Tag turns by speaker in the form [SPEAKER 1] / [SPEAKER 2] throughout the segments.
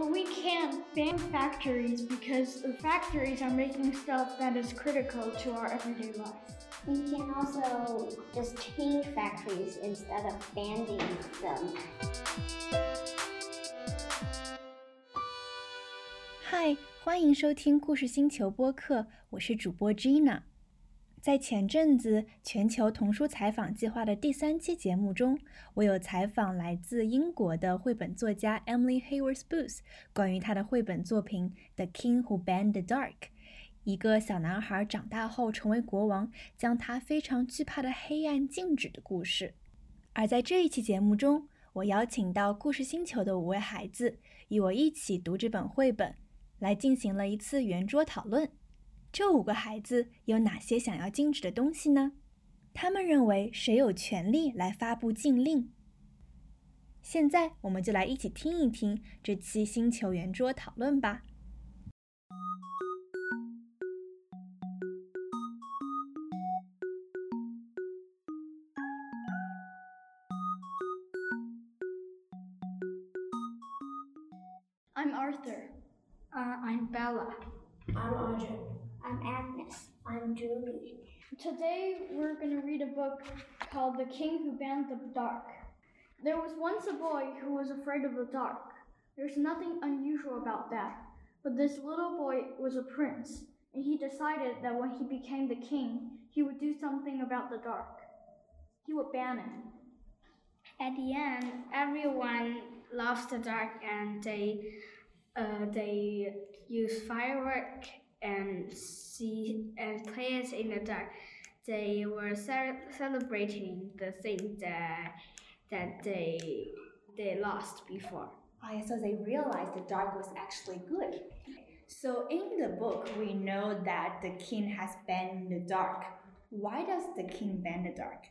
[SPEAKER 1] But we can't ban factories because the factories are making stuff that is critical to our everyday life.
[SPEAKER 2] We can also just change factories instead of banning them.
[SPEAKER 3] 嗨，欢迎收听故事星球播客，我是主播 Gina。 在前阵子全球童书采访计划的第三期节目中，我有采访来自英国的绘本作家 Emily Haworth Booth，关于她的绘本作品《The King Who Banned the Dark》，一个小男孩长大后成为国王，将他非常惧怕的黑暗禁止的故事。而在这一期节目中，我邀请到故事星球的五位孩子，与我一起读这本绘本，来进行了一次圆桌讨论。这五个孩子有哪些想要禁止的东西呢？他们认为谁有权利来发布禁令？现在我们就来一起听一听这期星球圆桌讨论吧。
[SPEAKER 1] I'm Arthur.
[SPEAKER 4] Uh, I'm Bella.
[SPEAKER 5] I'm Arjun.
[SPEAKER 2] I'm Agnes. I'm Julie.
[SPEAKER 1] Today we're going to read a book called The King Who Banned the Dark. There was once a boy who was afraid of the dark. There's nothing unusual about that. But this little boy was a prince, and he decided that when he became the king, he would do something about the dark. He would ban it.
[SPEAKER 4] At the end, everyone loves the dark and they uh, they use firework and see and play it in the dark. They were ce- celebrating the thing that that they they lost before.
[SPEAKER 3] Ah, so they realized the dark was actually good. So in the book, we know that the king has banned the dark. Why does the king ban the dark?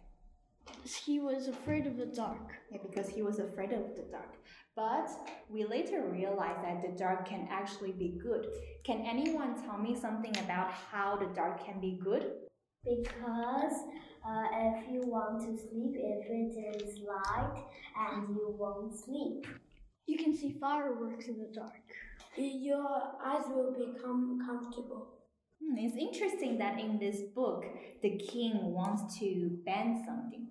[SPEAKER 1] He was afraid of the dark.
[SPEAKER 3] Yeah, because he was afraid of the dark. But we later realized that the dark can actually be good. Can anyone tell me something about how the dark can be good?
[SPEAKER 2] Because uh, if you want to sleep, if it is light and you won't sleep.
[SPEAKER 1] You can see fireworks in the dark.
[SPEAKER 5] Your eyes will become comfortable.
[SPEAKER 3] Hmm, it's interesting that in this book, the king wants to ban something.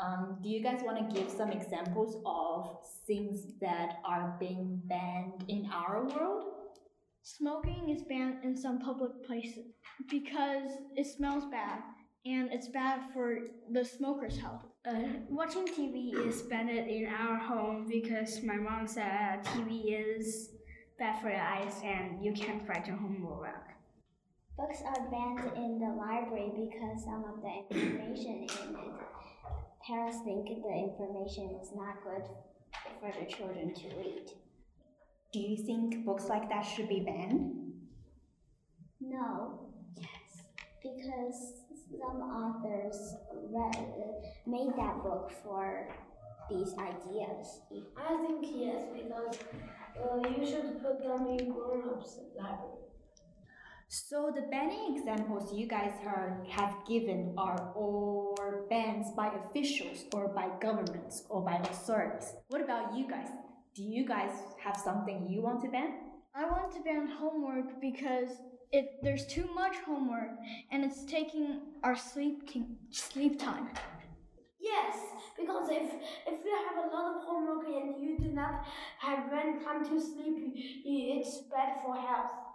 [SPEAKER 3] Um, do you guys want to give some examples of things that are being banned in our world?
[SPEAKER 1] Smoking is banned in some public places because it smells bad and it's bad for the smoker's health.
[SPEAKER 4] Uh, watching TV is banned in our home because my mom said TV is bad for your eyes and you can't write your homework.
[SPEAKER 2] Books are banned in the library because some of the information in it. Parents think the information is not good for the children to read.
[SPEAKER 3] Do you think books like that should be banned?
[SPEAKER 2] No. Yes. Because some authors read, made that book for these ideas.
[SPEAKER 5] I think yes, because uh, you should put them in grown-ups library.
[SPEAKER 3] So the banning examples you guys are, have given are all bans by officials or by governments or by authorities. What about you guys? Do you guys have something you want to ban?
[SPEAKER 1] I want to ban homework because it there's too much homework and it's taking our sleep sleep time.
[SPEAKER 5] Yes, because if if you have a lot of homework and you do not have when time to sleep, it's bad for health.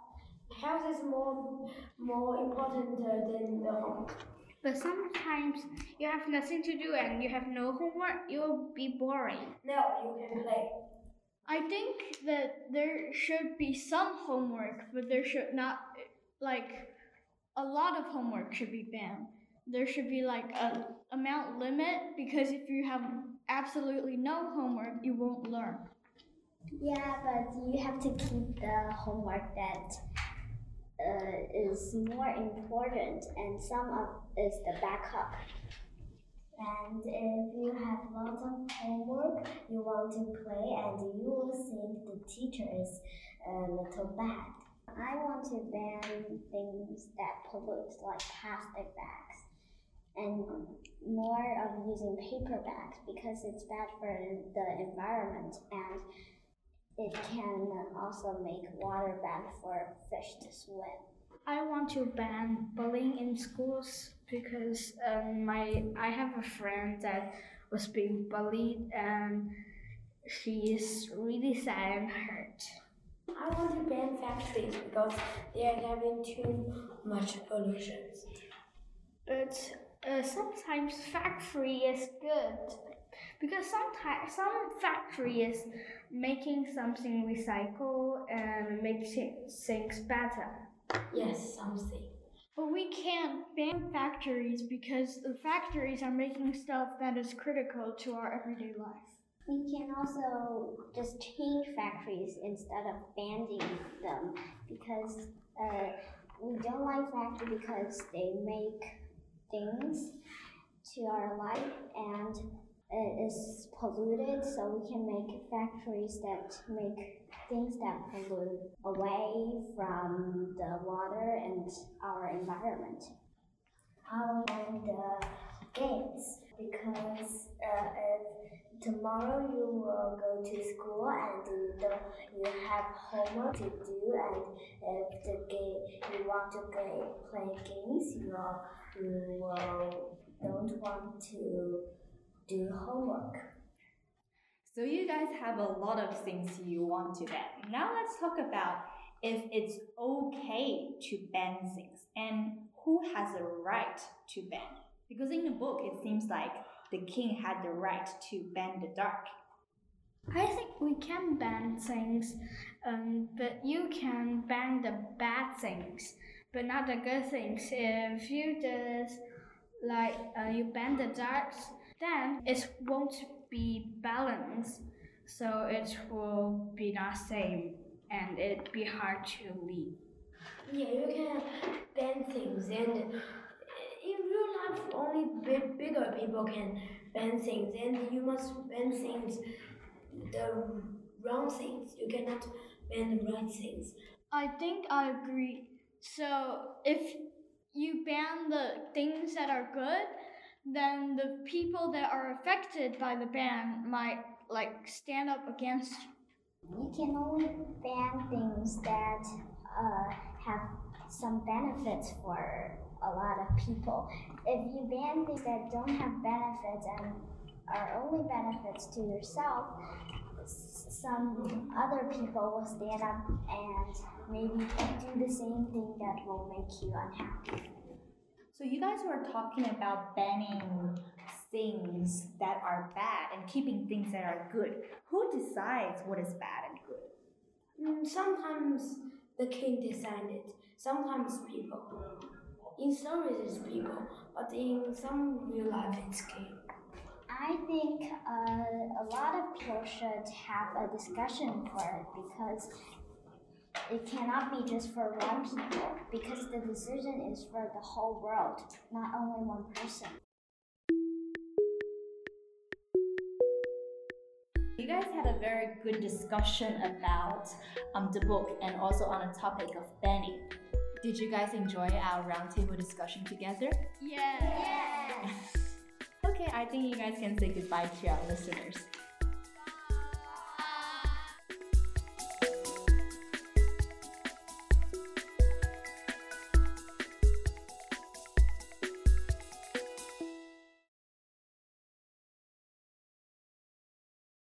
[SPEAKER 5] Health is more more important uh, than the homework.
[SPEAKER 4] But sometimes you have nothing to do and you have no homework, you'll be boring.
[SPEAKER 5] No, you can play.
[SPEAKER 1] I think that there should be some homework, but there should not, like, a lot of homework should be banned. There should be like a amount limit because if you have absolutely no homework, you won't learn.
[SPEAKER 2] Yeah, but you have to keep the homework that uh, is more important, and some of is the backup. And if you have lots of homework, you want to play, and you will think the teacher is a little bad. I want to ban things that pollute, like plastic bags, and more of using paper bags because it's bad for the environment and it can also make water bad for fish to swim.
[SPEAKER 4] I want to ban bullying in schools because um, my I have a friend that was being bullied and she is really sad and hurt.
[SPEAKER 5] I want to ban factories because they are having too much pollution.
[SPEAKER 4] But uh, sometimes factory is good because some sometimes some factory is making something recycle and making things better.
[SPEAKER 5] Yes, something.
[SPEAKER 1] But we can't ban factories because the factories are making stuff that is critical to our everyday life.
[SPEAKER 2] We can also just change factories instead of banning them because uh, we don't like factories because they make things to our life and it is polluted so we can make factories that make things that pollute away from the water and our environment. I want the games because uh, if tomorrow you will go to school and you, you have homework to do and if the game you want to play, play games you will, you will don't want to do homework.
[SPEAKER 3] So you guys have a lot of things you want to ban. Now let's talk about if it's okay to ban things and who has a right to ban. Because in the book it seems like the king had the right to ban the dark.
[SPEAKER 4] I think we can ban things, um, but you can ban the bad things, but not the good things. If you just like uh, you ban the darks, then it won't be balanced, so it will be not same and it be hard to lead.
[SPEAKER 5] Yeah, you can ban things, and in real life, only big, bigger people can ban things, and you must ban things, the wrong things. You cannot ban the right things.
[SPEAKER 1] I think I agree. So if you ban the things that are good, then the people that are affected by the ban might like stand up against you.
[SPEAKER 2] You can only ban things that uh, have some benefits for a lot of people. If you ban things that don't have benefits and are only benefits to yourself, some other people will stand up and maybe do the same thing that will make you unhappy.
[SPEAKER 3] So you guys were talking about banning things that are bad and keeping things that are good. Who decides what is bad and good?
[SPEAKER 5] Mm, sometimes the king decided, sometimes people. In stories, it's people, but in some real life, it's king.
[SPEAKER 2] I think uh, a lot of people should have a discussion for it because it cannot be just for one people because the decision is for the whole world, not only one person.
[SPEAKER 3] You guys had a very good discussion about um, the book and also on the topic of banning. Did you guys enjoy our roundtable discussion together?
[SPEAKER 1] Yeah.
[SPEAKER 3] Okay, I think you guys can say goodbye to our listeners.